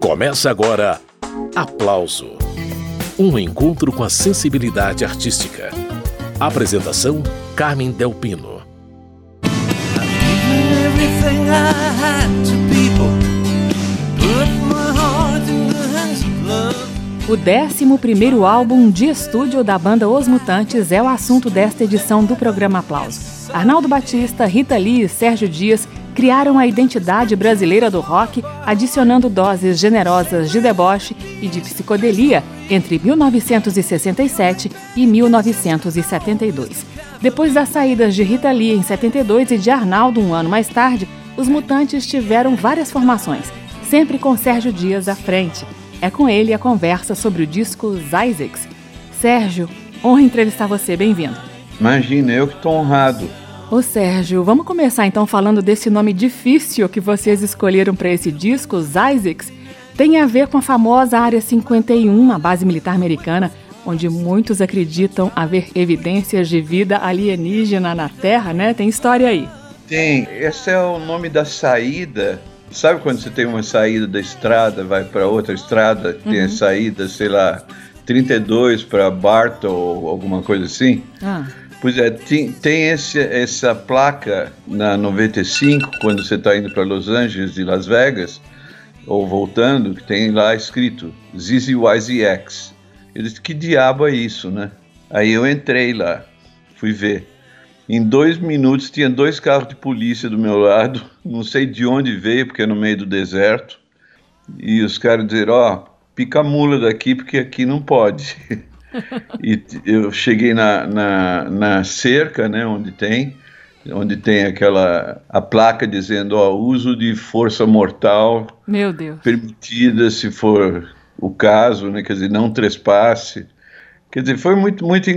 Começa agora Aplauso Um encontro com a sensibilidade artística. Apresentação: Carmen Delpino. O 11 álbum de estúdio da banda Os Mutantes é o assunto desta edição do programa Aplauso. Arnaldo Batista, Rita Lee e Sérgio Dias criaram a identidade brasileira do rock, adicionando doses generosas de deboche e de psicodelia entre 1967 e 1972. Depois das saídas de Rita Lee em 72 e de Arnaldo um ano mais tarde, os Mutantes tiveram várias formações, sempre com Sérgio Dias à frente. É com ele a conversa sobre o disco Isaacs. Sérgio, honra entrevistar você, bem-vindo. Imagina, eu que estou honrado. Ô Sérgio, vamos começar então falando desse nome difícil que vocês escolheram para esse disco, os Isaacs. Tem a ver com a famosa Área 51, a base militar americana, onde muitos acreditam haver evidências de vida alienígena na Terra, né? Tem história aí. Tem. Esse é o nome da saída. Sabe quando você tem uma saída da estrada, vai para outra estrada, tem a uhum. saída, sei lá, 32 para Barton ou alguma coisa assim? Ah. Pois é, tem, tem esse, essa placa na 95, quando você está indo para Los Angeles de Las Vegas, ou voltando, que tem lá escrito ZZYZX. Eu disse, que diabo é isso, né? Aí eu entrei lá, fui ver. Em dois minutos tinha dois carros de polícia do meu lado, não sei de onde veio, porque é no meio do deserto. E os caras dizeram, ó, oh, pica a mula daqui, porque aqui não pode. e eu cheguei na, na, na, cerca, né, onde tem, onde tem aquela a placa dizendo, ó, uso de força mortal Meu Deus. permitida se for o caso, né, quer dizer, não trespasse. Quer dizer, foi muito, muito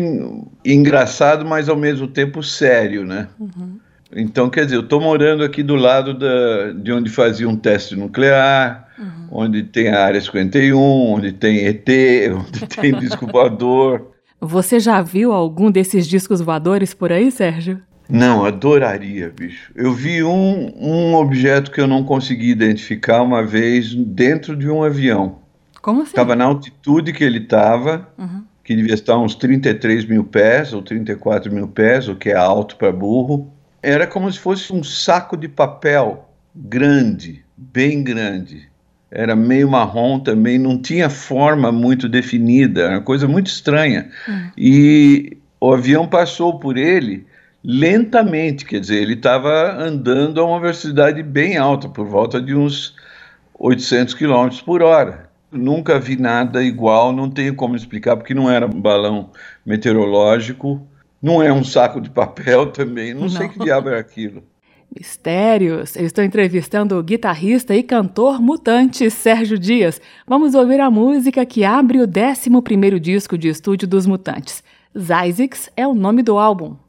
engraçado, mas ao mesmo tempo sério, né? Uhum. Então, quer dizer, eu estou morando aqui do lado da, de onde fazia um teste nuclear, uhum. onde tem a Área 51, onde tem ET, onde tem disco voador. Você já viu algum desses discos voadores por aí, Sérgio? Não, adoraria, bicho. Eu vi um, um objeto que eu não consegui identificar uma vez dentro de um avião. Como assim? Estava na altitude que ele estava, uhum. que devia estar uns 33 mil pés ou 34 mil pés, o que é alto para burro. Era como se fosse um saco de papel grande, bem grande. Era meio marrom também, não tinha forma muito definida, era uma coisa muito estranha. Hum. E o avião passou por ele lentamente, quer dizer, ele estava andando a uma velocidade bem alta, por volta de uns 800 km por hora. Nunca vi nada igual, não tenho como explicar, porque não era um balão meteorológico, não é um saco de papel também, não, não. sei que diabo era aquilo. Mistérios. Eu estou entrevistando o guitarrista e cantor mutante Sérgio Dias. Vamos ouvir a música que abre o 11º disco de estúdio dos Mutantes. Zysix é o nome do álbum.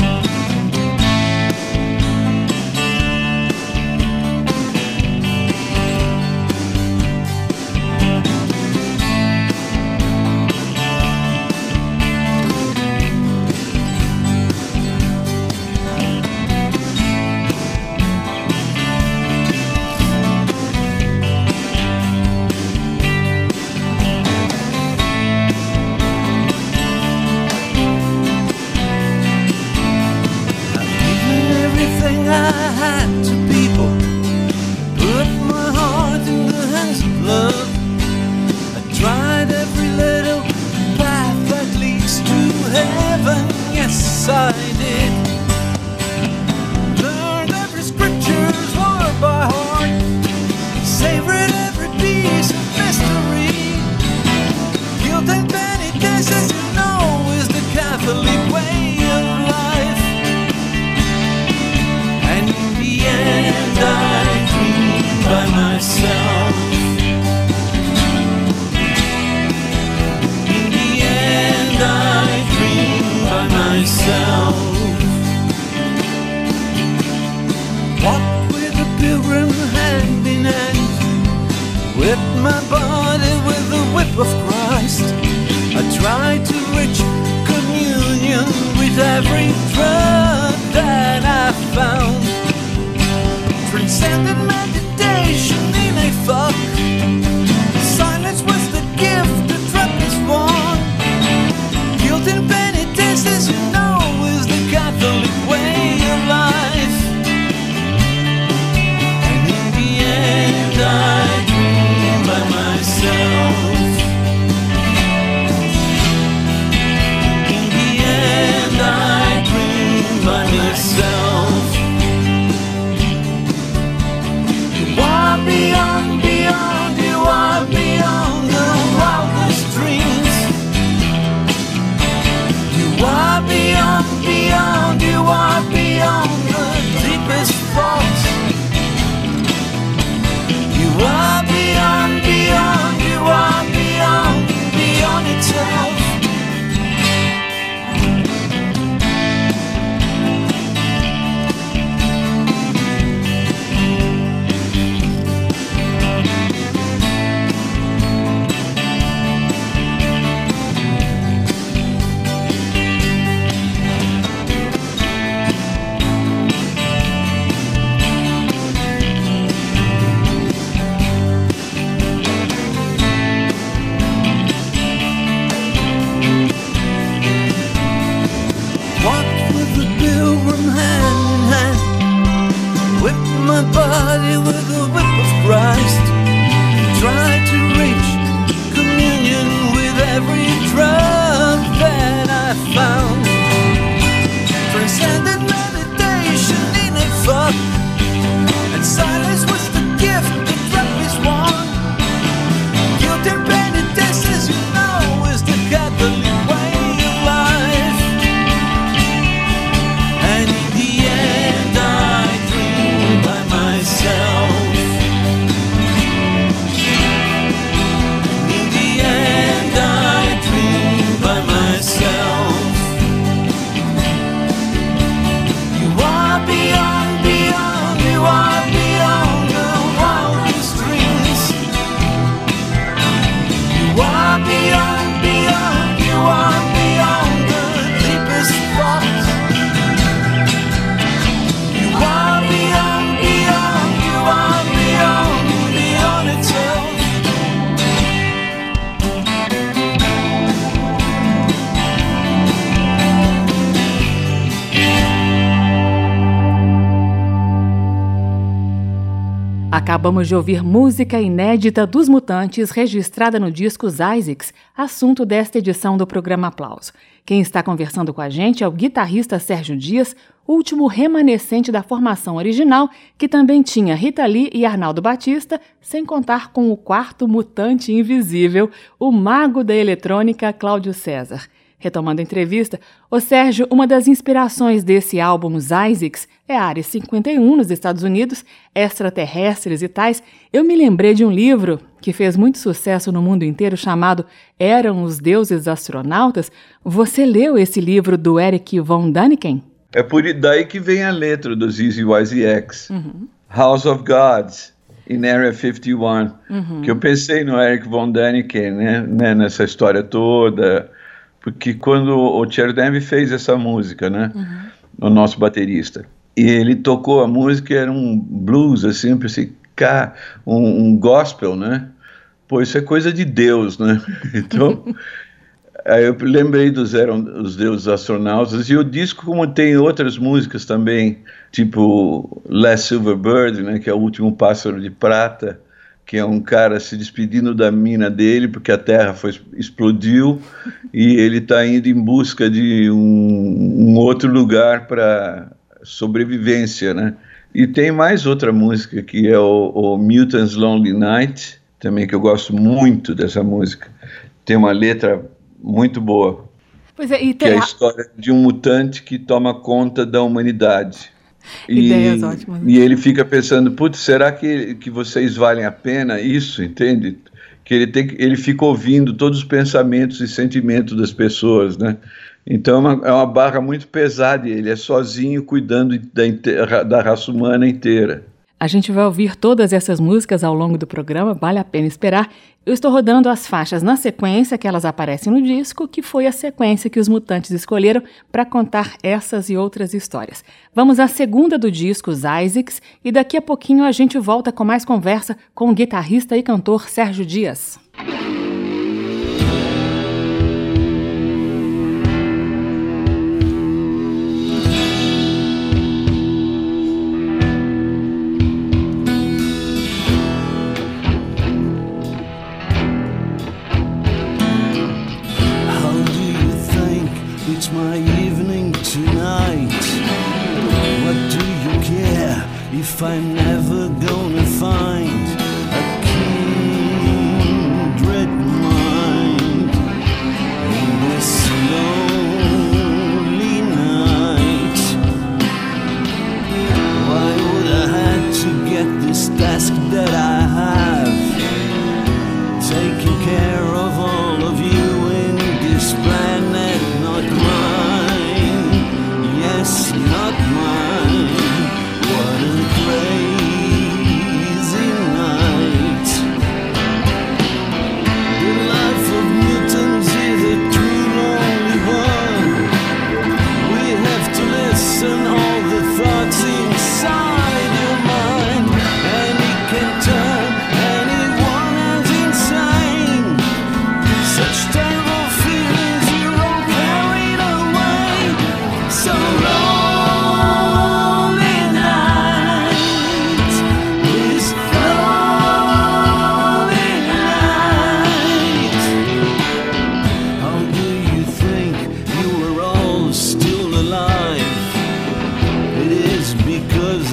every Acabamos de ouvir música inédita dos Mutantes registrada no disco Isaacs, assunto desta edição do programa Aplauso. Quem está conversando com a gente é o guitarrista Sérgio Dias, último remanescente da formação original, que também tinha Rita Lee e Arnaldo Batista, sem contar com o quarto mutante invisível, o mago da eletrônica Cláudio César. Retomando a entrevista, o Sérgio, uma das inspirações desse álbum Os Isaacs é a Área 51 nos Estados Unidos, extraterrestres e tais. Eu me lembrei de um livro que fez muito sucesso no mundo inteiro chamado Eram os Deuses Astronautas. Você leu esse livro do Eric von Daniken? É por daí que vem a letra dos Easy YZX. Uhum. House of Gods, in Area 51. Uhum. Que eu pensei no Eric von Daniken, né, né nessa história toda porque quando o Chernev fez essa música, né, uhum. o nosso baterista, e ele tocou a música, era um blues, assim, pensei, cá, um, um gospel, né, pô, isso é coisa de Deus, né, então... Aí eu lembrei dos eram os deuses astronautas. E o disco como tem outras músicas também, tipo Last Silver Bird, né, que é o último pássaro de prata, que é um cara se despedindo da mina dele porque a Terra foi, explodiu e ele está indo em busca de um, um outro lugar para sobrevivência, né? E tem mais outra música que é o, o Mutants Lonely Night, também que eu gosto muito dessa música. Tem uma letra muito boa. Pois é, e tem... Que é a história de um mutante que toma conta da humanidade. Ideias ótimas. E ele fica pensando, putz, será que, que vocês valem a pena isso, entende? Que ele, tem, ele fica ouvindo todos os pensamentos e sentimentos das pessoas, né? Então é uma, é uma barra muito pesada e ele é sozinho cuidando da, da raça humana inteira. A gente vai ouvir todas essas músicas ao longo do programa, vale a pena esperar. Eu estou rodando as faixas na sequência que elas aparecem no disco, que foi a sequência que os mutantes escolheram para contar essas e outras histórias. Vamos à segunda do disco, os Isaacs, e daqui a pouquinho a gente volta com mais conversa com o guitarrista e cantor Sérgio Dias.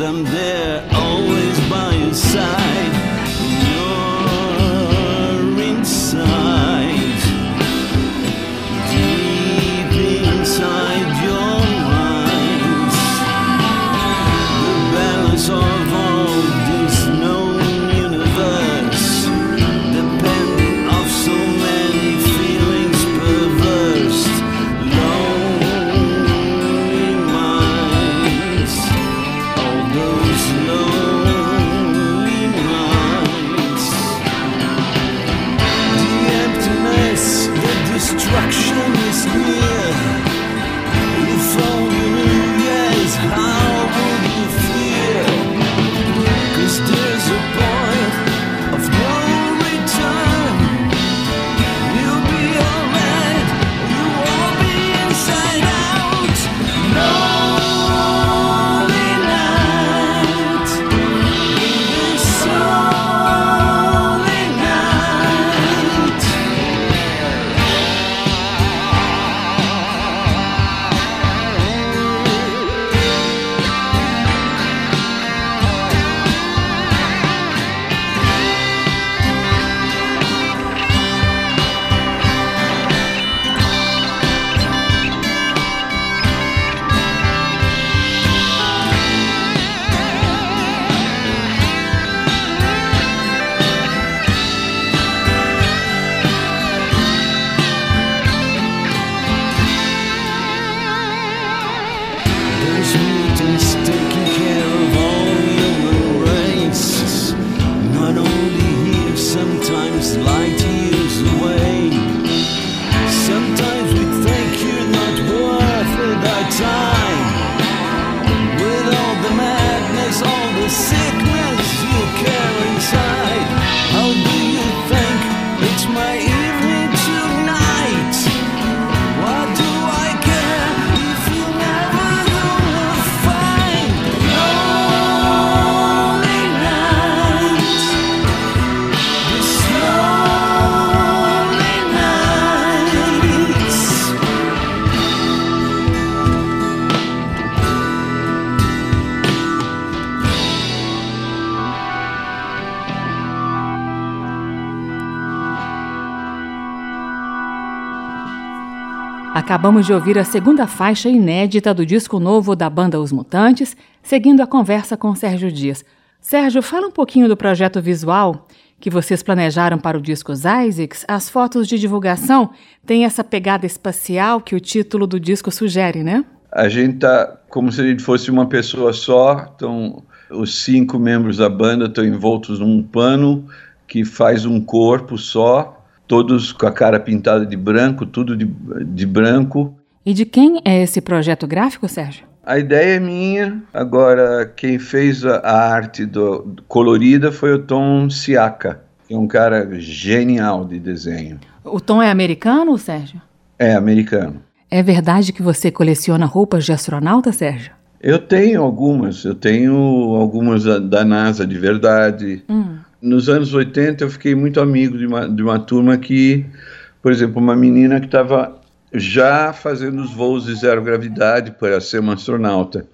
them there. Acabamos de ouvir a segunda faixa inédita do disco novo da banda Os Mutantes, seguindo a conversa com Sérgio Dias. Sérgio, fala um pouquinho do projeto visual que vocês planejaram para o disco Isaacs. As fotos de divulgação têm essa pegada espacial que o título do disco sugere, né? A gente tá como se a gente fosse uma pessoa só, então os cinco membros da banda estão envoltos num pano que faz um corpo só, todos com a cara pintada de branco, tudo de, de branco. E de quem é esse projeto gráfico, Sérgio? A ideia é minha, agora quem fez a, a arte do, do colorida foi o Tom Siaka, que é um cara genial de desenho. O tom é americano, Sérgio? É americano. É verdade que você coleciona roupas de astronauta, Sérgio? Eu tenho algumas, eu tenho algumas da, da NASA de verdade. Hum. Nos anos 80 eu fiquei muito amigo de uma, de uma turma que, por exemplo, uma menina que estava já fazendo os voos de zero gravidade para ser uma astronauta.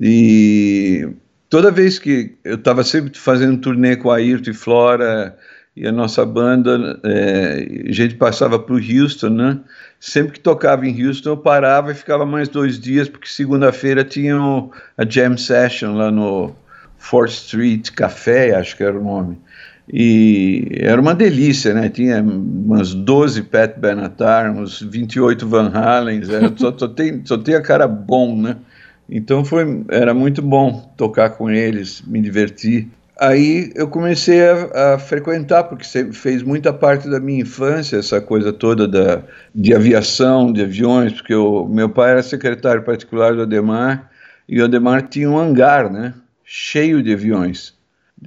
E toda vez que eu estava sempre fazendo turnê com a Ayrton e Flora e a nossa banda, é, a gente passava para o Houston, né? Sempre que tocava em Houston eu parava e ficava mais dois dias, porque segunda-feira tinha a jam session lá no 4th Street Café, acho que era o nome. E era uma delícia, né? Tinha umas 12 Pat Benatar, uns 28 Van Halen, era, só, só, tem, só tem a cara bom, né? Então foi, era muito bom tocar com eles, me divertir. Aí eu comecei a, a, frequentar, porque fez muita parte da minha infância, essa coisa toda da, de aviação, de aviões, porque o meu pai era secretário particular do Ademar, e o Ademar tinha um hangar, né? Cheio de aviões.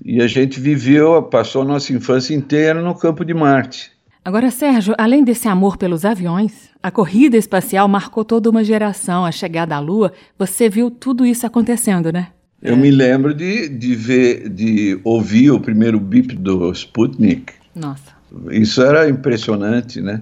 E a gente viveu, passou a nossa infância inteira no campo de Marte. Agora, Sérgio, além desse amor pelos aviões, a corrida espacial marcou toda uma geração. A chegada à Lua, você viu tudo isso acontecendo, né? Eu me lembro de, de ver, de ouvir o primeiro bip do Sputnik. Nossa. Isso era impressionante, né?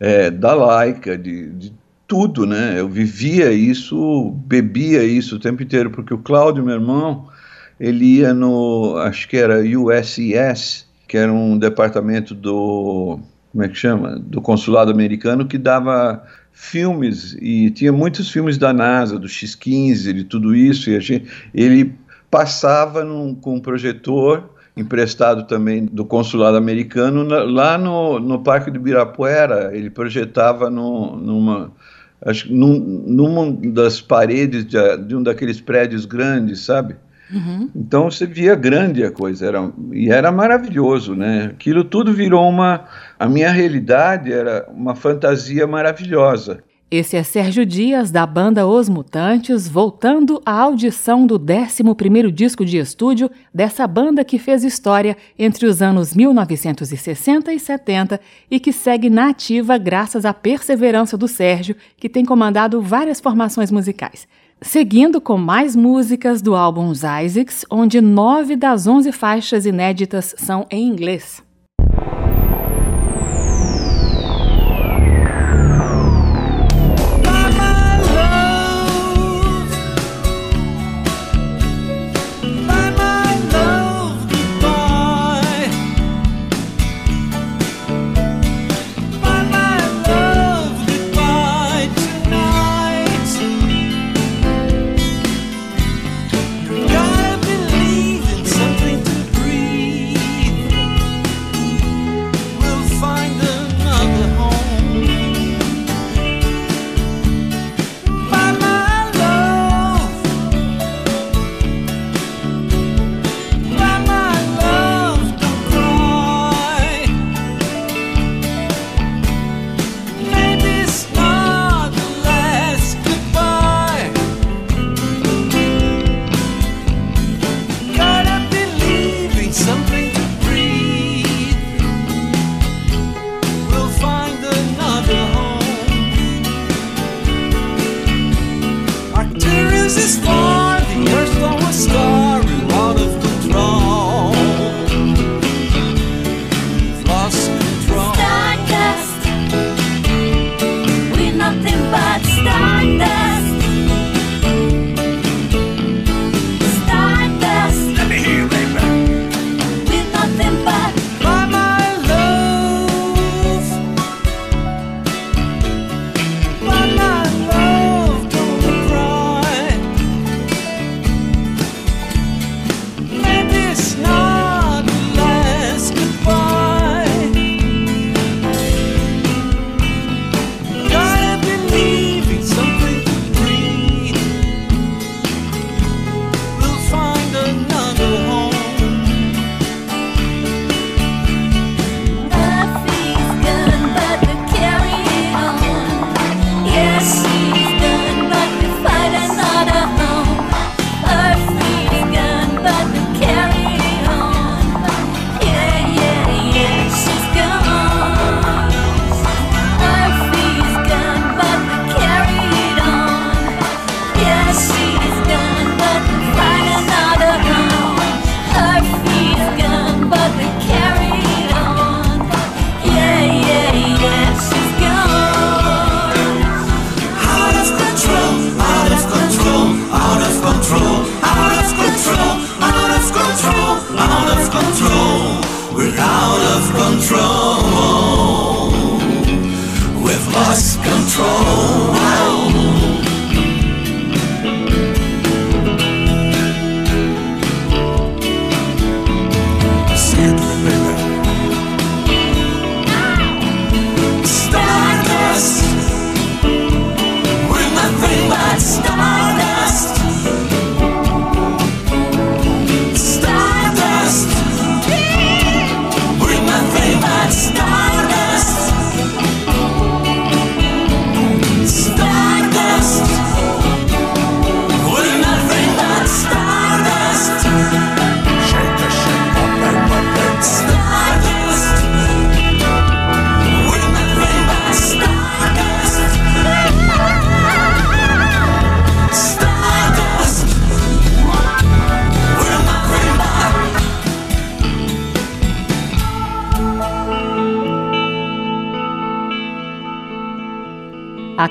É, da Laika, de, de tudo, né? Eu vivia isso, bebia isso o tempo inteiro, porque o Cláudio, meu irmão, ele ia no, acho que era USS, que era um departamento do, como é que chama? Do consulado americano que dava filmes e tinha muitos filmes da NASA, do X-15, de tudo isso, e gente, ele passava num, com um projetor emprestado também do consulado americano na, lá no, no Parque do Ibirapuera, ele projetava no, numa acho num, numa das paredes de, de um daqueles prédios grandes, sabe? Uhum. Então você via grande a coisa, era, e era maravilhoso, né? Aquilo tudo virou uma. A minha realidade era uma fantasia maravilhosa. Esse é Sérgio Dias, da banda Os Mutantes, voltando à audição do 11º disco de estúdio dessa banda que fez história entre os anos 1960 e 70 e que segue na ativa graças à perseverança do Sérgio, que tem comandado várias formações musicais. Seguindo com mais músicas do álbum Isaacs, onde nove das onze faixas inéditas são em inglês.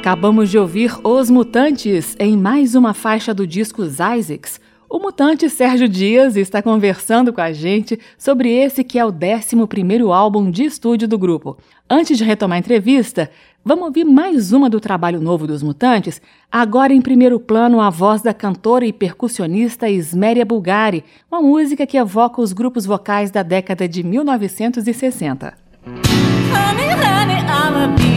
Acabamos de ouvir Os Mutantes em mais uma faixa do disco Isaacs. O mutante Sérgio Dias está conversando com a gente sobre esse que é o 11 álbum de estúdio do grupo. Antes de retomar a entrevista, vamos ouvir mais uma do trabalho novo dos Mutantes, agora em primeiro plano a voz da cantora e percussionista Isméria Bulgari, uma música que evoca os grupos vocais da década de 1960. Honey, honey,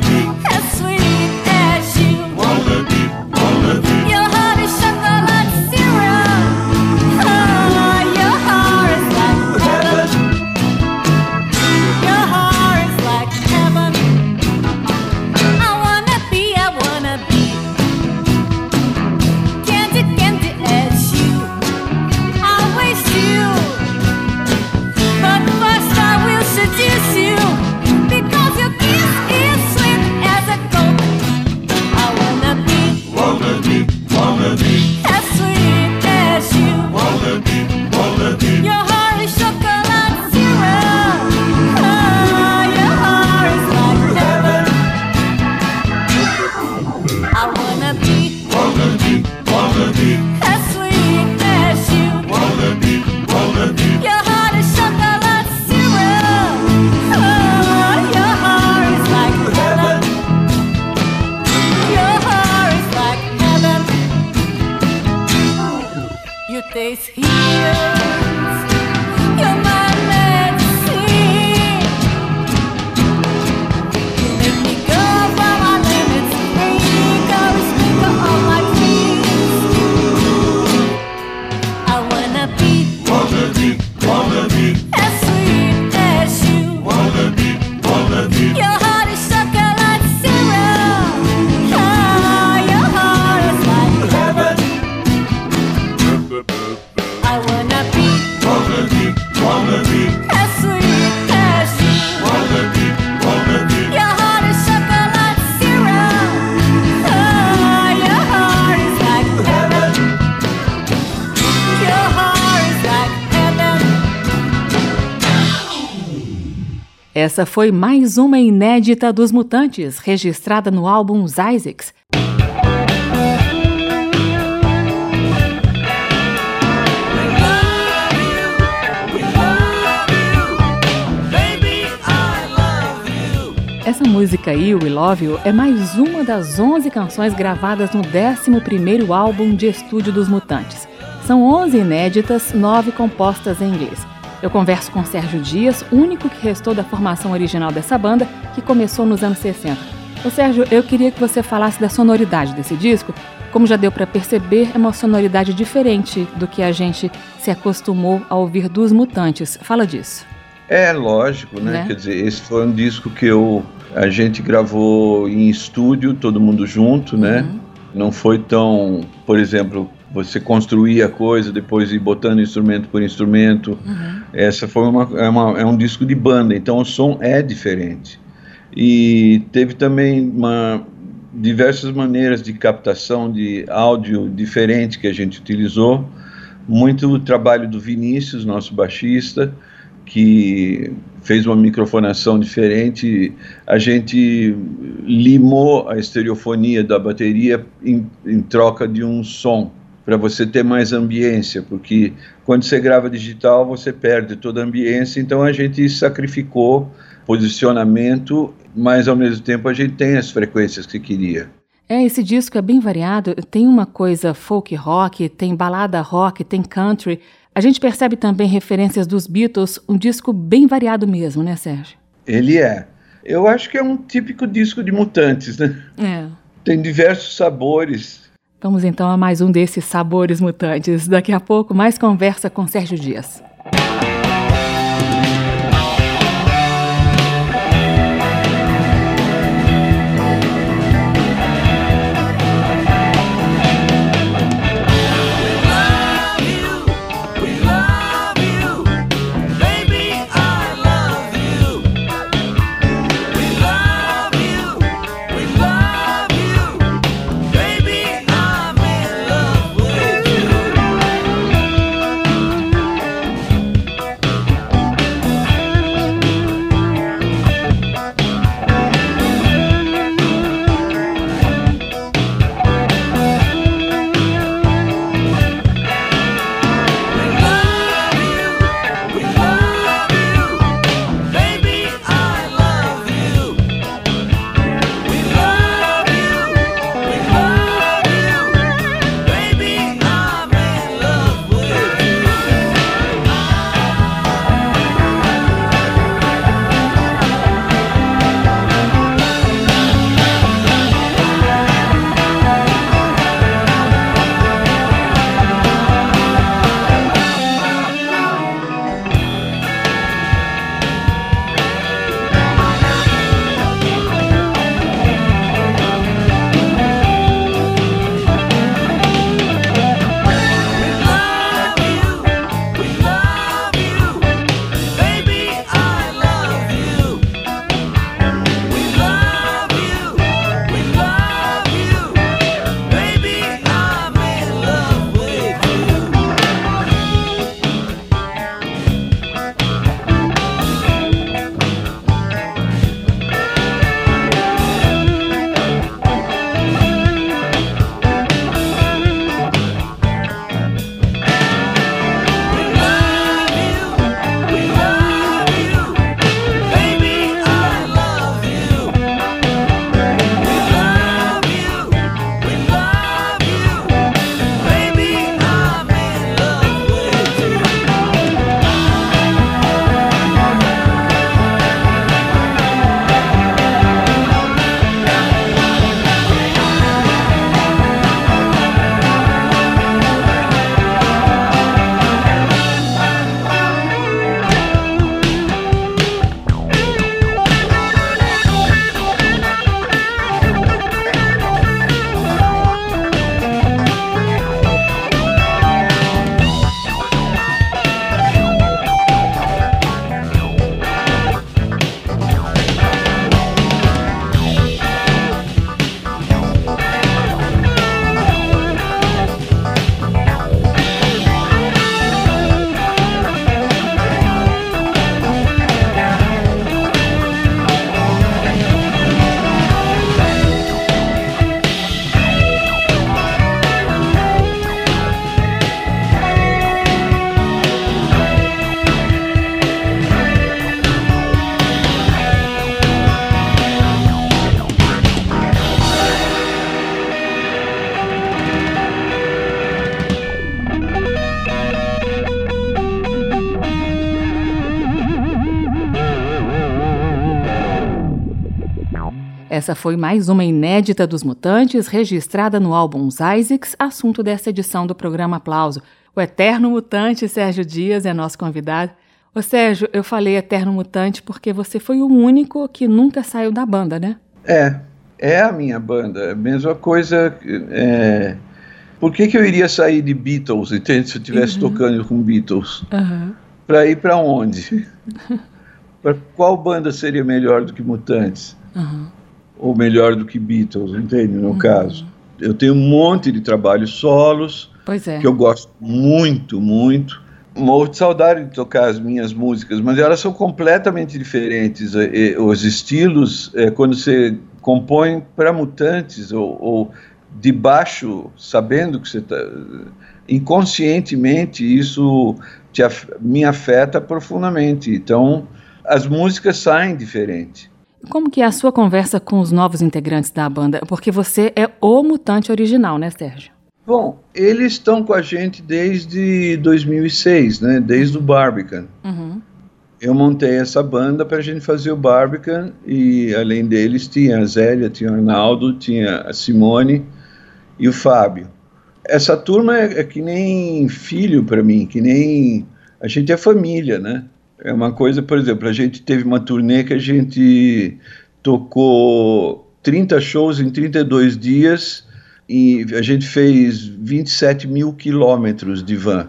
be Essa foi mais uma inédita dos Mutantes, registrada no álbum Isaacs. Essa música aí, We Love You, é mais uma das 11 canções gravadas no 11º álbum de estúdio dos Mutantes. São 11 inéditas, 9 compostas em inglês. Eu converso com Sérgio Dias, único que restou da formação original dessa banda, que começou nos anos 60. Ô Sérgio, eu queria que você falasse da sonoridade desse disco. Como já deu para perceber, é uma sonoridade diferente do que a gente se acostumou a ouvir dos Mutantes. Fala disso. É lógico, né? né? Quer dizer, esse foi um disco que eu a gente gravou em estúdio, todo mundo junto, né? uhum. né? Não foi tão, por exemplo, você construir a coisa, depois ir botando instrumento por instrumento. Uhum. Essa foi uma, é, uma, é um disco de banda, então o som é diferente. E teve também uma, diversas maneiras de captação de áudio diferente que a gente utilizou. Muito o trabalho do Vinícius, nosso baixista, que fez uma microfonação diferente. A gente limou a estereofonia da bateria em, em troca de um som para você ter mais ambiência, porque quando você grava digital você perde toda a ambiência, então a gente sacrificou posicionamento, mas ao mesmo tempo a gente tem as frequências que queria. É, esse disco é bem variado, tem uma coisa folk rock, tem balada rock, tem country. A gente percebe também referências dos Beatles, um disco bem variado mesmo, né, Sérgio? Ele é. Eu acho que é um típico disco de mutantes, né? É. Tem diversos sabores. Vamos então a mais um desses sabores mutantes. Daqui a pouco, mais conversa com Sérgio Dias. Essa foi mais uma inédita dos Mutantes, registrada no álbum Isaacs, assunto desta edição do programa Aplauso. O eterno mutante Sérgio Dias é nosso convidado. Ô Sérgio, eu falei eterno mutante porque você foi o único que nunca saiu da banda, né? É, é a minha banda. A mesma coisa. É... Por que, que eu iria sair de Beatles, entende? Se eu estivesse uhum. tocando com Beatles? Uhum. Para ir para onde? para qual banda seria melhor do que Mutantes? Uhum ou melhor do que Beatles, entende? No uhum. caso. Eu tenho um monte de trabalhos solos é. que eu gosto muito, muito. Morro de saudade de tocar as minhas músicas, mas elas são completamente diferentes. Os estilos, é, quando você compõe para mutantes ou, ou de baixo, sabendo que você está. Inconscientemente, isso te, me afeta profundamente. Então, as músicas saem diferentes. Como que é a sua conversa com os novos integrantes da banda? Porque você é o mutante original, né, Sérgio? Bom, eles estão com a gente desde 2006, né? Desde o Barbican. Uhum. Eu montei essa banda para a gente fazer o Barbican e além deles tinha a Zélia, tinha o Arnaldo, tinha a Simone e o Fábio. Essa turma é, é que nem filho para mim, que nem a gente é família, né? É uma coisa, por exemplo, a gente teve uma turnê que a gente tocou 30 shows em 32 dias e a gente fez 27 mil quilômetros de van.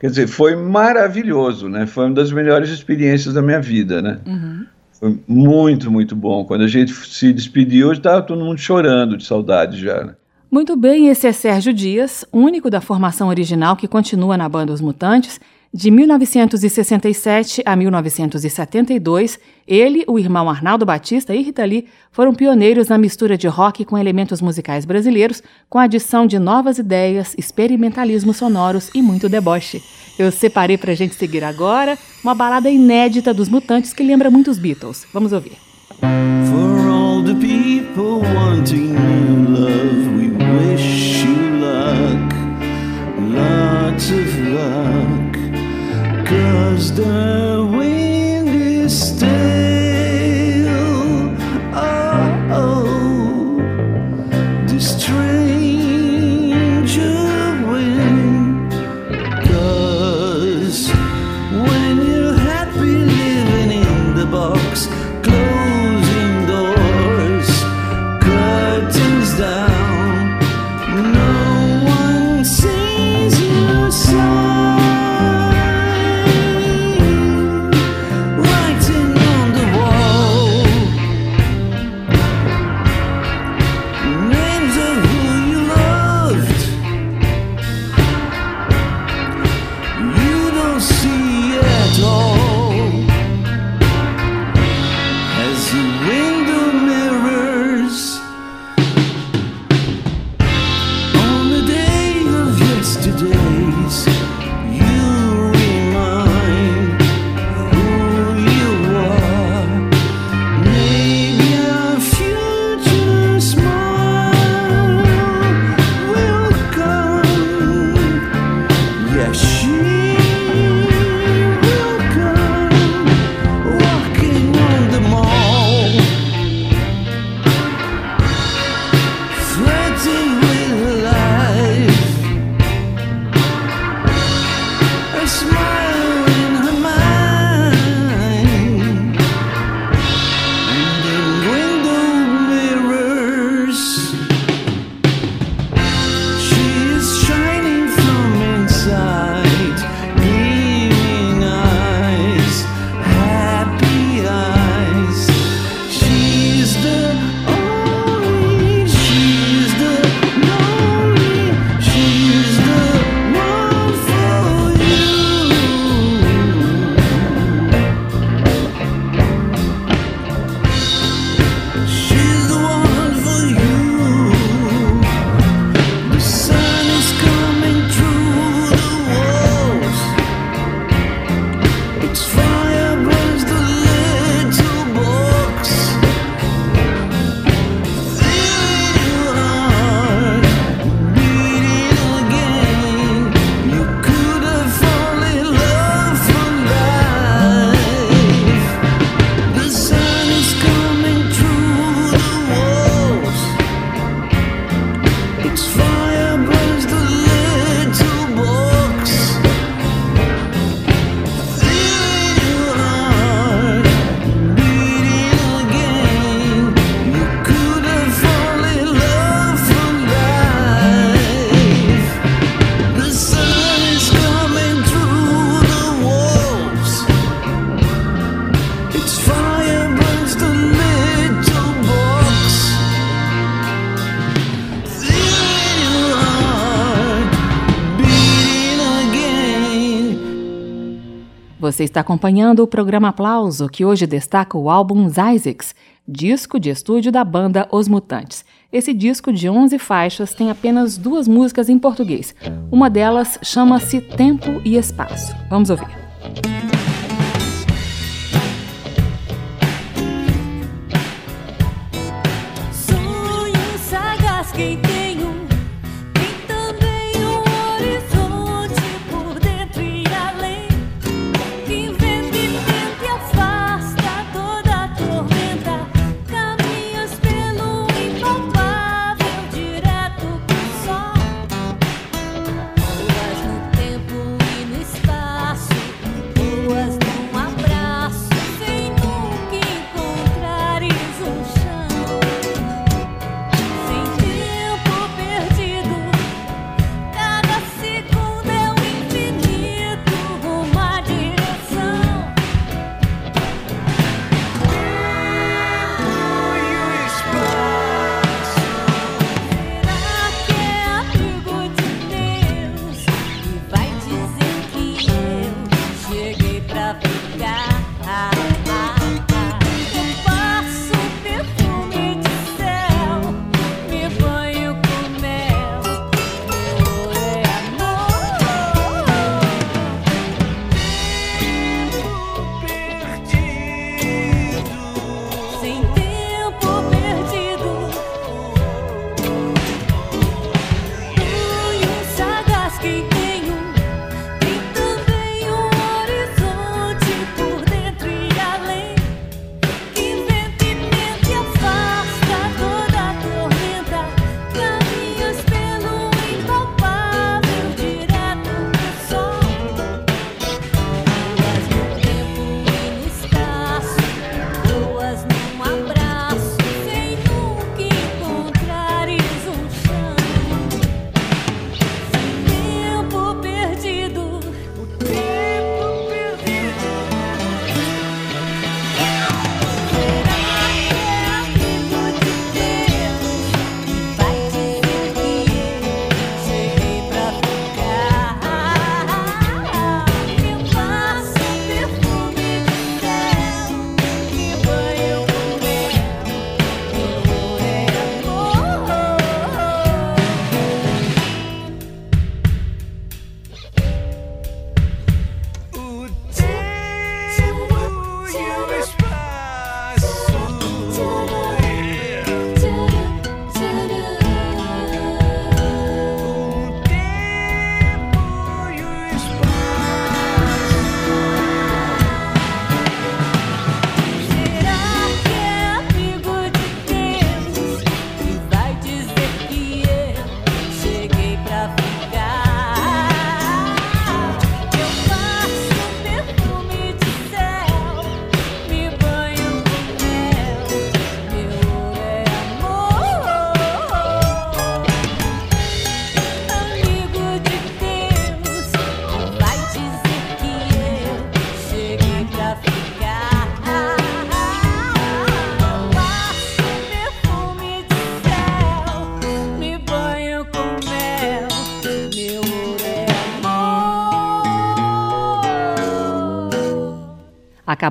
Quer dizer, foi maravilhoso, né? Foi uma das melhores experiências da minha vida, né? Uhum. Foi muito, muito bom. Quando a gente se despediu, estava todo mundo chorando de saudade já. Né? Muito bem, esse é Sérgio Dias, único da formação original que continua na banda Os Mutantes de 1967 a 1972, ele, o irmão Arnaldo Batista e Rita Lee foram pioneiros na mistura de rock com elementos musicais brasileiros, com adição de novas ideias, experimentalismos sonoros e muito deboche. Eu separei pra gente seguir agora uma balada inédita dos Mutantes que lembra muito os Beatles. Vamos ouvir. For all the people wanting new love, we wish you luck, lots of luck. Cause the wind is still Está acompanhando o programa Aplauso, que hoje destaca o álbum Zysix, disco de estúdio da banda Os Mutantes. Esse disco de 11 faixas tem apenas duas músicas em português. Uma delas chama-se Tempo e Espaço. Vamos ouvir.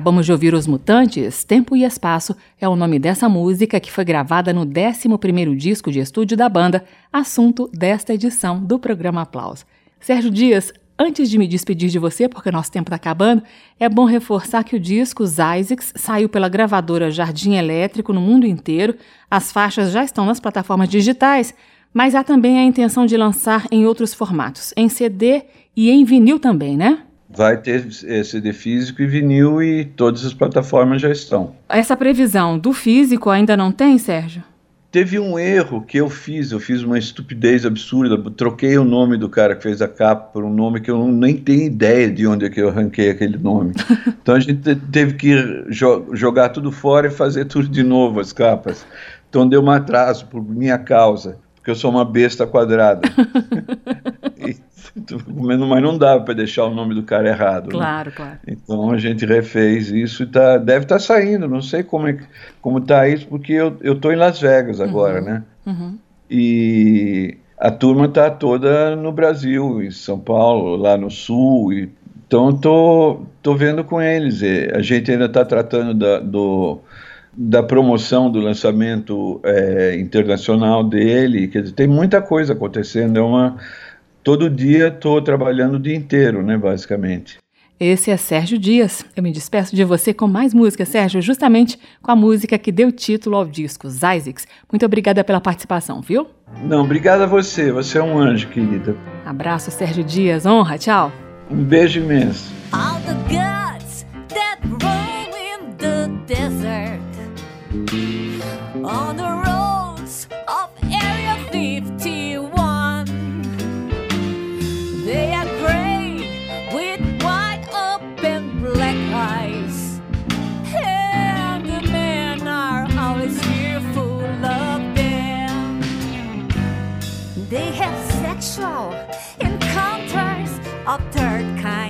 Acabamos de ouvir Os Mutantes, Tempo e Espaço é o nome dessa música que foi gravada no 11º disco de estúdio da banda, assunto desta edição do programa Aplauso. Sérgio Dias, antes de me despedir de você, porque nosso tempo está acabando, é bom reforçar que o disco Isaacs saiu pela gravadora Jardim Elétrico no mundo inteiro, as faixas já estão nas plataformas digitais, mas há também a intenção de lançar em outros formatos, em CD e em vinil também, né? Vai ter CD físico e vinil e todas as plataformas já estão. Essa previsão do físico ainda não tem, Sérgio? Teve um erro que eu fiz, eu fiz uma estupidez absurda, troquei o nome do cara que fez a capa por um nome que eu nem tenho ideia de onde é que eu arranquei aquele nome. Então a gente teve que jo jogar tudo fora e fazer tudo de novo, as capas. Então deu um atraso por minha causa, porque eu sou uma besta quadrada. mas não dava para deixar o nome do cara errado. Né? Claro, né? claro. Então a gente refez isso e tá, deve estar tá saindo. Não sei como é como tá isso, porque eu, eu tô em Las Vegas agora, uhum, né? Uhum. E a turma tá toda no Brasil, em São Paulo, lá no Sul, e Então tô, tô vendo com eles. A gente ainda está tratando da, do, da promoção do lançamento é, internacional dele. Quer dizer, tem muita coisa acontecendo. É uma todo dia estou trabalhando o dia inteiro, né, basicamente. Esse é Sérgio Dias. Eu me despeço de você com mais música, Sérgio, justamente com a música que deu título ao disco, Zysix. Muito obrigada pela participação, viu? Não, obrigada a você. Você é um anjo, querida. Abraço, Sérgio Dias. Honra, tchau. Um beijo imenso. All the gods that roam in the desert On the Third kind.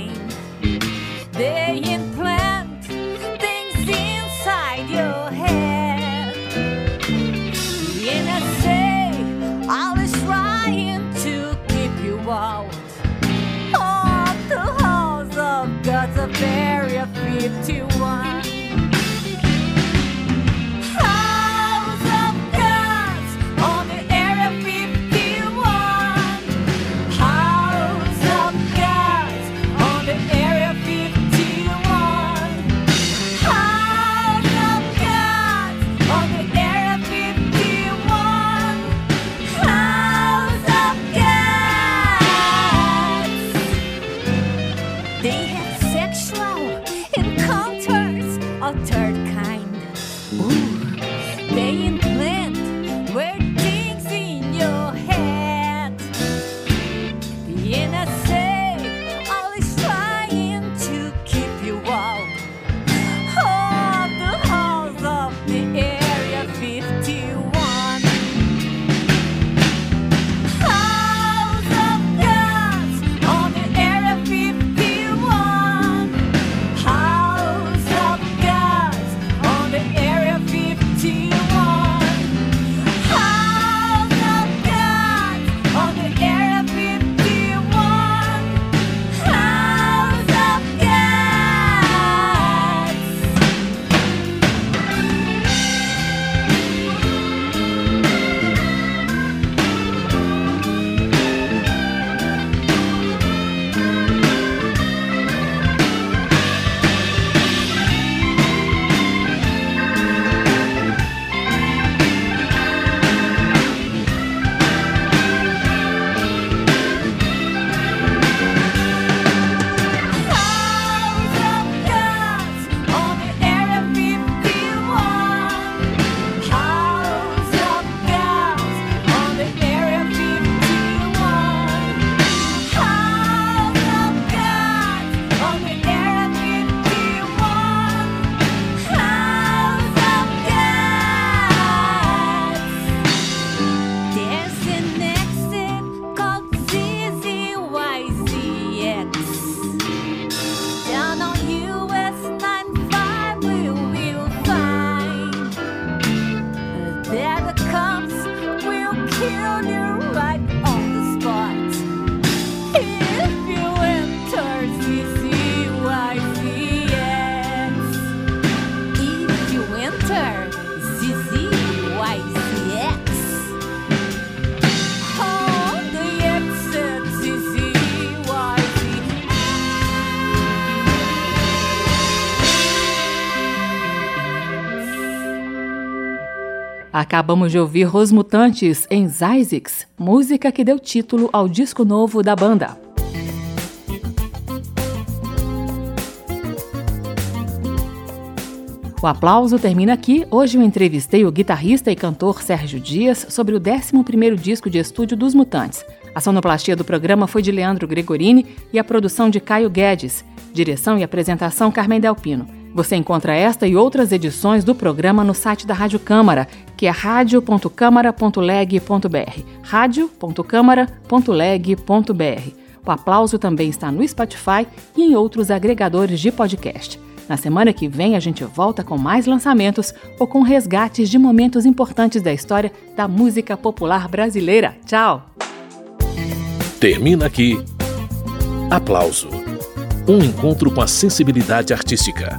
Acabamos de ouvir Os Mutantes em Zysix, música que deu título ao disco novo da banda. O aplauso termina aqui. Hoje eu entrevistei o guitarrista e cantor Sérgio Dias sobre o 11º disco de estúdio dos Mutantes. A sonoplastia do programa foi de Leandro Gregorini e a produção de Caio Guedes. Direção e apresentação Carmen Delpino. Você encontra esta e outras edições do programa no site da Rádio Câmara, que é radio.câmara.leg.br. radio.câmara.leg.br. O aplauso também está no Spotify e em outros agregadores de podcast. Na semana que vem a gente volta com mais lançamentos ou com resgates de momentos importantes da história da música popular brasileira. Tchau! Termina aqui. Aplauso. Um encontro com a sensibilidade artística.